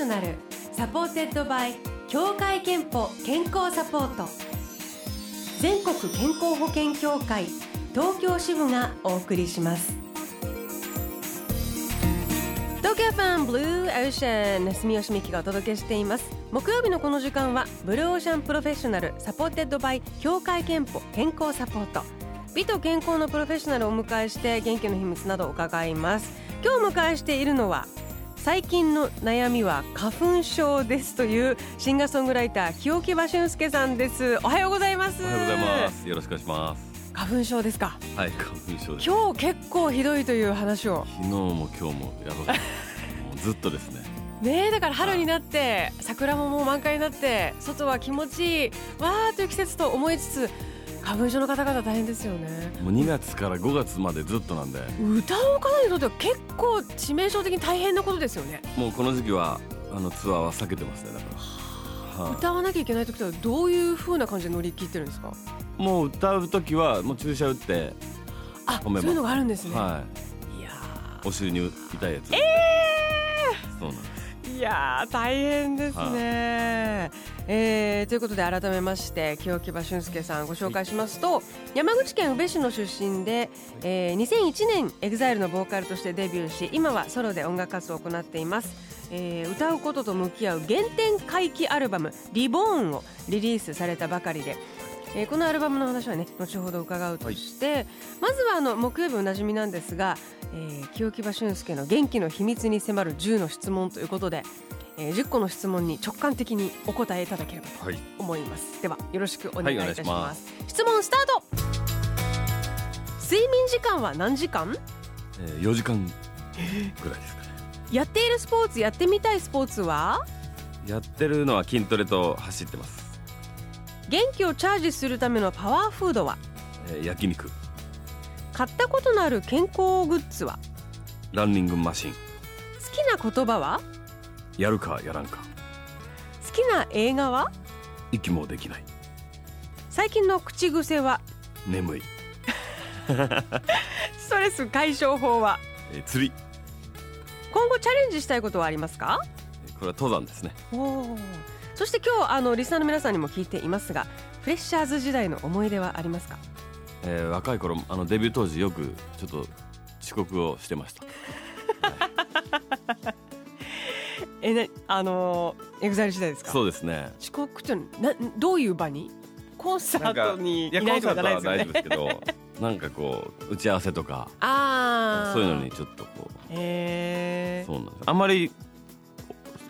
ショナル supported by 協会けんぽ健康サポート全国健康保険協会東京支部がお送りします東京 FMブルーオーシャン住吉美紀がお届けしています木曜日のこの時間はブルーオーシャンプロフェッショナル supported by 協会けんぽ健康サポート美と健康のプロフェッショナルをお迎えして元気の秘密などを伺います今日お迎えしているのは最近の悩みは花粉症ですというシンガーソングライター清木場俊介さんです。おはようございます。おはようございます。よろしくお願いします。花粉症ですか？はい花粉症です。今日結構ひどいという話を。昨日も今日もやばかもうずっとですね。ねえだから春になって桜ももう満開になって外は気持ちいいわーという季節と思いつつ花粉症の方々大変ですよね。もう2月から5月までずっとなんで。歌う方にとっては結構致命傷的に大変なことですよね。もうこの時期はあのツアーは避けてますねだから、は歌わなきゃいけない時とはどういう風な感じで乗り切ってるんですか？いもう歌う時はもう注射打ってあそういうのがあるんですね、はい。やお尻に痛いやつ。えそうなんです。ーいやー大変ですね、えーということで改めまして清木場俊介さんご紹介しますと、山口県宇部市の出身で、えー2001年 EXILE のボーカルとしてデビューし今はソロで音楽活動を行っています、えー歌うことと向き合う原点回帰アルバム「リボーンをリリースされたばかりでえーこのアルバムの話はね後ほど伺うとして、まずはあの木曜日おなじみなんですが、えー清木場俊介の元気の秘密に迫る10の質問ということで、えー10個の質問に直感的にお答えいただければとはい。思います。ではよろしくお願いいたします,、はいお願いし質問スタート。睡眠時間は何時間？えー、4時間ぐらいですかね。やっているスポーツやってみたいスポーツは？やってるのは筋トレと走ってます、元気をチャージするためのパワーフードは？えー、焼肉。買ったことのある健康グッズは？ランニングマシン。好きな言葉は？やるかやらんか。好きな映画は？息もできない。最近の口癖は？眠い、ストレス解消法は？えー、釣り。今後チャレンジしたいことはありますか？えーこれは登山ですね。おそして今日あのリスナーの皆さんにも聞いていますがフレッシャーズ時代の思い出はありますか？えー若い頃あのデビュー当時よくちょっと遅刻をしてました。えなあのエグザイル時代ですか？そうですね。遅刻ってなどういう場に？コンサートにいないとかじゃないですよね。は大丈夫ですけど なんかこう打ち合わせとかああそういうのにちょっとこうへえそうなんです。あんまり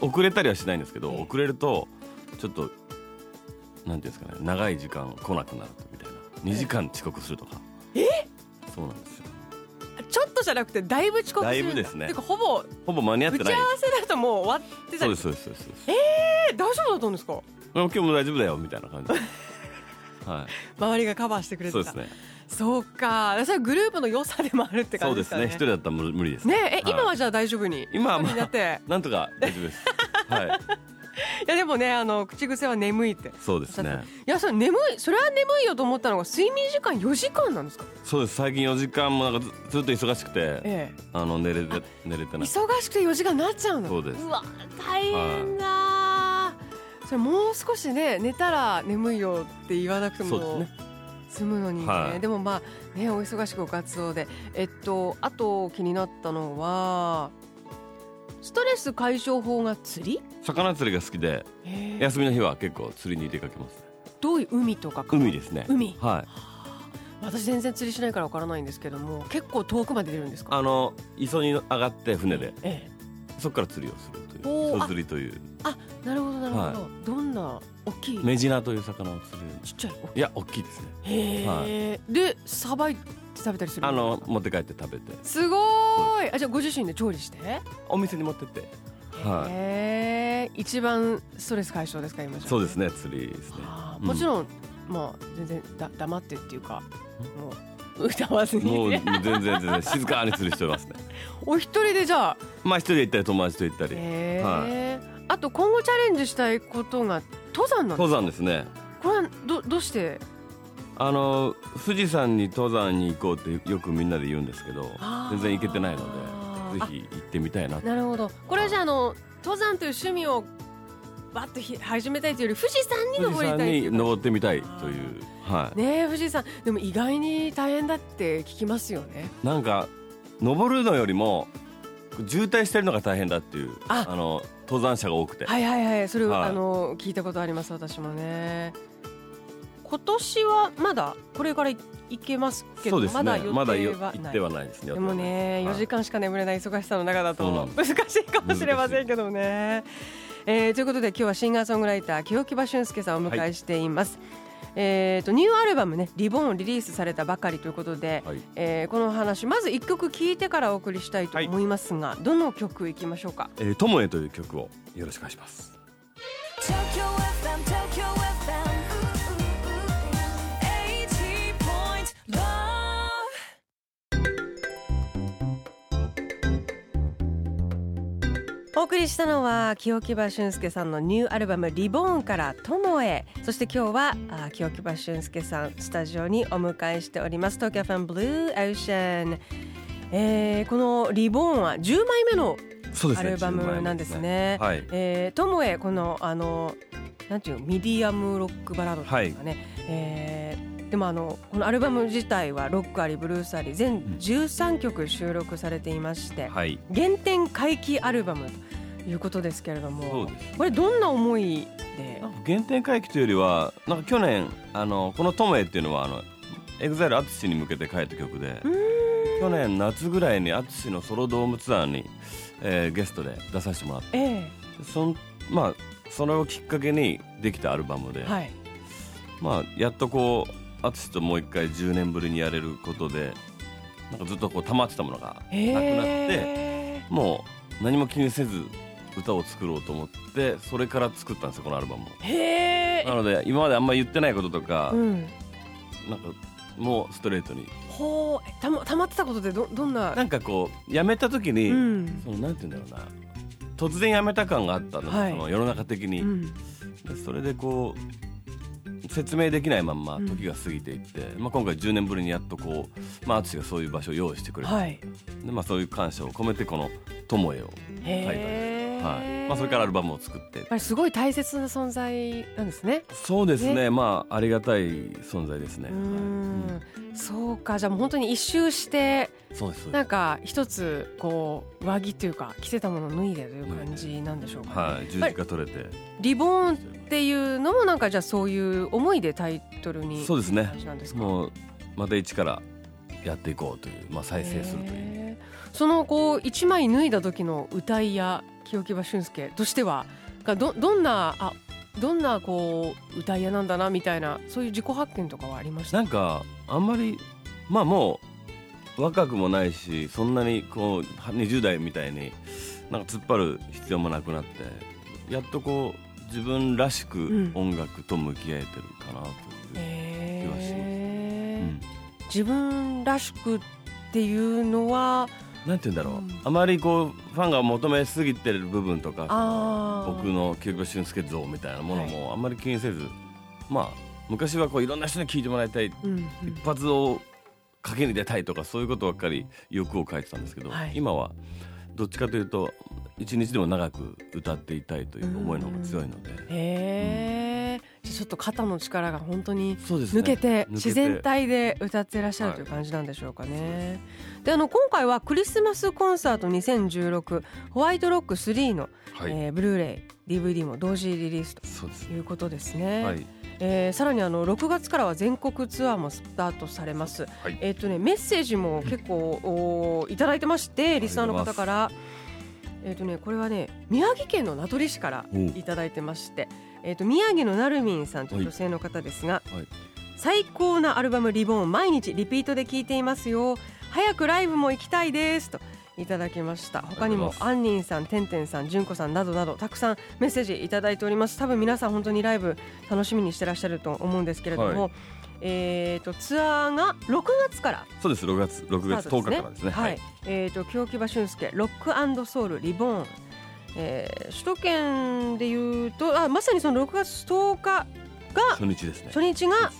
お遅れたりはしないんですけどええ。遅れるとちょっとなんていうんですかね長い時間来なくなるみたいな。2時間遅刻するとか。え？そうなんですよ。ちょっとじゃなくてだいぶ遅刻するんだ。だいぶですね。てかほぼほぼ間に合ってない。打ち合わせだともう終わってたりそうですそうですそうです。えー大丈夫だったんですか？今日も大丈夫だよみたいな感じ。で は周りがカバーしてくれいてた。そうですね。そうか。それはグループの良さでもあるってそうです感じですかね。ね一人だったら無無理ですね。え、はい。今はじゃあ大丈夫に？今はまあなんとか大丈夫です。はいいやでもねあの口癖は眠いって。そうですね。いやそれ眠いそれは眠いよと思ったのが睡眠時間4時間なんですか？そうです。最近4時間もなんかずずっと忙しくてえあの寝れて寝れてえない忙しくて4時間になっちゃうの？そうです。わ大変だ、それもう少しね寝たら眠いよって言わなくてもそうですね。済むのにね、はい。でもまあねお忙しくお活動で。えっとあと気になったのはストレス解消法が釣り？魚釣りが好きで休みの日は結構釣りに出かけますね。どういう海とか？か海ですね。海。はい。私全然釣りしないからわからないんですけども結構遠くまで出るんですか？あの磯に上がって船でええ。そこから釣りをするという磯釣りという。なるほどなるほど、はどんな大きい？メジナという魚を釣る。ちっちゃい？い？いや大きいですね。へえ、でさばいて食べたりするあの持って帰って食べて。すごーい。あじゃあご自身で調理して？お店に持ってって。はい。へえ一番ストレス解消ですか今そうですね。釣りですね。あもちろん、まあ全然だ黙ってっていうかもう歌わずに。もうね全然全然静かに釣りしてますね。お一人でじゃあ？まあ一人で行ったり友達と行ったり。へえ、あと今後チャレンジしたいことが登山なんです登山ですね。これはどどうして？あの富士山に登山に行こうってよくみんなで言うんですけど全然行けてないのでぜあひ行ってみたいなと。なるほど。これはじゃああの登山という趣味をバッとひ始めたいというより富士山に登りた山い登ってみたいというはい。ねえ富士山。でも意外に大変だって聞きますよね。なんか登るのよりも渋滞してるのが大変だっていうあ。の登山者が多くて、はいはいはい。それを、はい。あの聞いたことあります私もね今年はまだこれからい行けますけどね。まだ予定はない。行ってはないですね。でもね4予定は時間しか眠れない忙しさの中だと難しいかもしれませんけどね。えーということで今日はシンガーソングライター清木場俊介さんをお迎えしています。えー、とニューアルバムね「リボン」リリースされたばかりということで、はい。えーこの話まず1曲聴いてからお送りしたいと思いますが、どの曲いきましょうか？えー、ともえという曲をよろしくお願いします。送りしたのは清木場俊介さんのニューアルバム「Reborn」から「友へ」そして今日はあ清木場俊介さんスタジオにお迎えしております東京 FM Blue Ocean、えーこの「Reborn」は10枚目の。アルバムなんですね。はい。えー、友へこのあのなんていうのミディアムロックバラードというかね、えーでもあのこのアルバム自体はロックありブルースあり全13曲収録されていまして、はい。原点回帰アルバムということですけれども。これどんな思いで？原点回帰というよりはなんか去年あのこの「トモエ」っていうのはあのエグザイル淳に向けて書いた曲で去年夏ぐらいに淳のソロドームツアーに、えーゲストで出させてもらってえそんまあそれをきっかけにできたアルバムで、えはい。まあやっとこう淳ともう一回10年ぶりにやれることでなんかずっとこう溜まってたものがなくなって、えもう何も気にせず歌を作ろうと思ってそれから作ったんですよこのアルバムへなので今まであんまり言ってないこととか、え、うん、なんかもうストレートに。ほうえたまたまってたことでどどんな？なんかこう辞めた時に、うん。そのなんて言うんだろうな。突然辞めた感があったの,、はい。その世の中的に、うん。でそれでこう説明できないまんまうん。時が過ぎていって、まあ、今回10年ぶりにやっとこう、まあ、淳がそういう場所を用意してくれて、はい。でまあ、そういう感謝を込めてこの「友へ」を、へえ、はい。まあ、それからアルバムを作って。やっぱりすごい大切な存在なんですね。そうですね。ね。まあありがたい存在ですね。うーん、そうか。じゃあもう本当に一周してそうですなんか一つこう上着というか着てたものを脱いでという感じなんでしょうか、ね。はい。十字架取れて。リボーンっていうのもなんかじゃあそういう思いでタイトルにそうですね。もうまた一からやっていこうという、まあ、再生するというそのこう一枚脱いだ時の歌いや清木場俊介としてはがどどんなあどんなこう歌い屋なんだなみたいなそういう自己発見とかはありました？なんかあんまりまあもう若くもないしそんなにこうは20代みたいになんか突っ張る必要もなくなってやっとこう自分らしくん。音楽と向き合えてるかなという、へ気はします。ー。うん。自分らしくっていうのはなんて言うんだろう、うん。あまりこうファンが求めすぎてる部分とか僕の清木俊介像みたいなものもあんまり気にせず、まあ昔はこういろんな人に聞いてもらいたいうんうん。一発を賭けに出たいとかそういうことばっかり欲を書いてたんですけど、はい。今はどっちかというと一日でも長く歌っていたいという思いの方が強いので、へえ、じゃあちょっと肩の力が本当に抜けて抜けて。自然体で歌ってらっしゃるという感じなんでしょうかね。であの今回はクリスマスコンサート2016ホワイトロック3の、はい、えーブルーレイ DVD も同時リリースということですね。はい。えーさらにあの6月からは全国ツアーもスタートされます。はい。えっ、とねメッセージも結構おいただいてましてリスナーの方から。えっ、とねこれはね宮城県の名取市からおう。いただいてまして、えっ、と宮城のなるみんさんという女性の方ですが、はい。最高なアルバムリボン毎日リピートで聴いていますよ。早くライブも行きたいですといただきました。他にもありがとうございます。アンニンさんてんてんさんじゅんこさんなどなどたくさんメッセージいただいております。多分皆さん本当にライブ楽しみにしてらっしゃると思うんですけれども、はい。えー、とツアーが6月からそうです6月6月10スタート日からですね。はい、えー、と京木場俊介ロックソウルリボーン、えー首都圏でいうとあまさにその6月10日が初日ですね。初日が、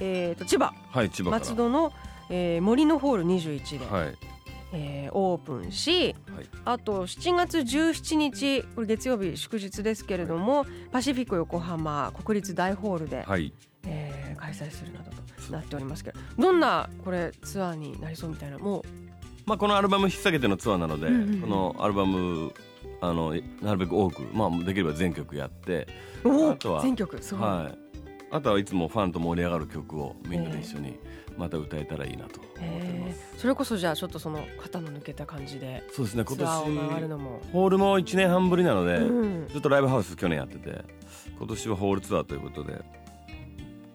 えー、と千葉。はい千葉松戸の、えー森のホール21で、はい。えーオープンしはい。あと7月17日これ月曜日祝日ですけれども、パシフィコ横浜国立大ホールで、はい。えー開催するなどとなっておりますけどどんなこれツアーになりそうみたいなもまあ、このアルバム引っ提げてのツアーなので、うんうんうん。このアルバムあのなるべく多く、まあ、できれば全曲やって、あとは全曲すごい、はい、あとはいつもファンと盛り上がる曲をみんなで一緒にまた歌えたらいいなと思ってまえす、ー。それこそじゃあちょっとその肩の抜けた感じでそうですね。今年ホールも1年半ぶりなので、うん。ずっとライブハウス去年やってて今年はホールツアーということで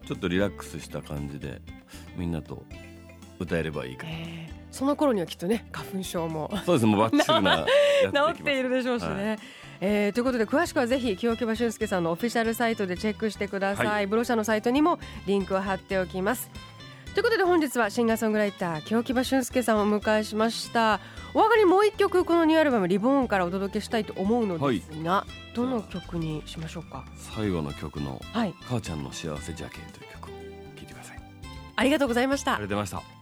ちょっとリラックスした感じでみんなと歌えればいいかな、えーその頃にはきっとね花粉症も。そうですもうバッチリな治っているでしょうしね。はい。えーということで詳しくはぜひ清木場俊介さんのオフィシャルサイトでチェックしてください、はい。ブロシャのサイトにもリンクを貼っておきます。ということで本日はシンガーソングライター清木場俊介さんをお迎えしました。お上がりもう一曲このニューアルバム「リボーン」からお届けしたいと思うのですが、どの曲にしましょうか？最後の曲のはい「母ちゃんの幸せジャケ」という曲を聴いてください。ありがとうございました。ありがとうございました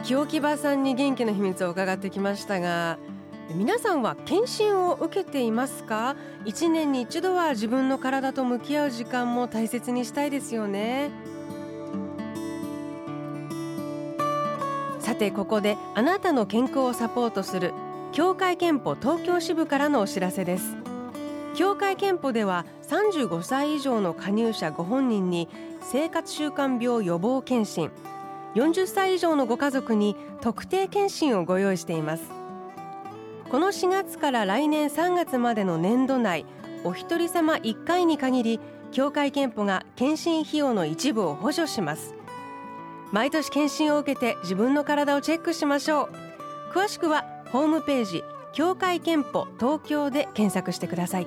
は清木場さんに元気の秘密を伺ってきましたが皆さんは検診を受けていますか？一年に一度は自分の体と向き合う時間も大切にしたいですよね。さてここであなたの健康をサポートする協会憲法東京支部からのお知らせです。協会憲法では35歳以上の加入者ご本人に生活習慣病予防検診40歳以上のご家族に特定検診をご用意しています。この4月から来年3月までの年度内お一人様1回に限り協会憲法が検診費用の一部を補助します。毎年検診を受けて自分の体をチェックしましょう。詳しくはホームページ協会憲法東京で検索してください。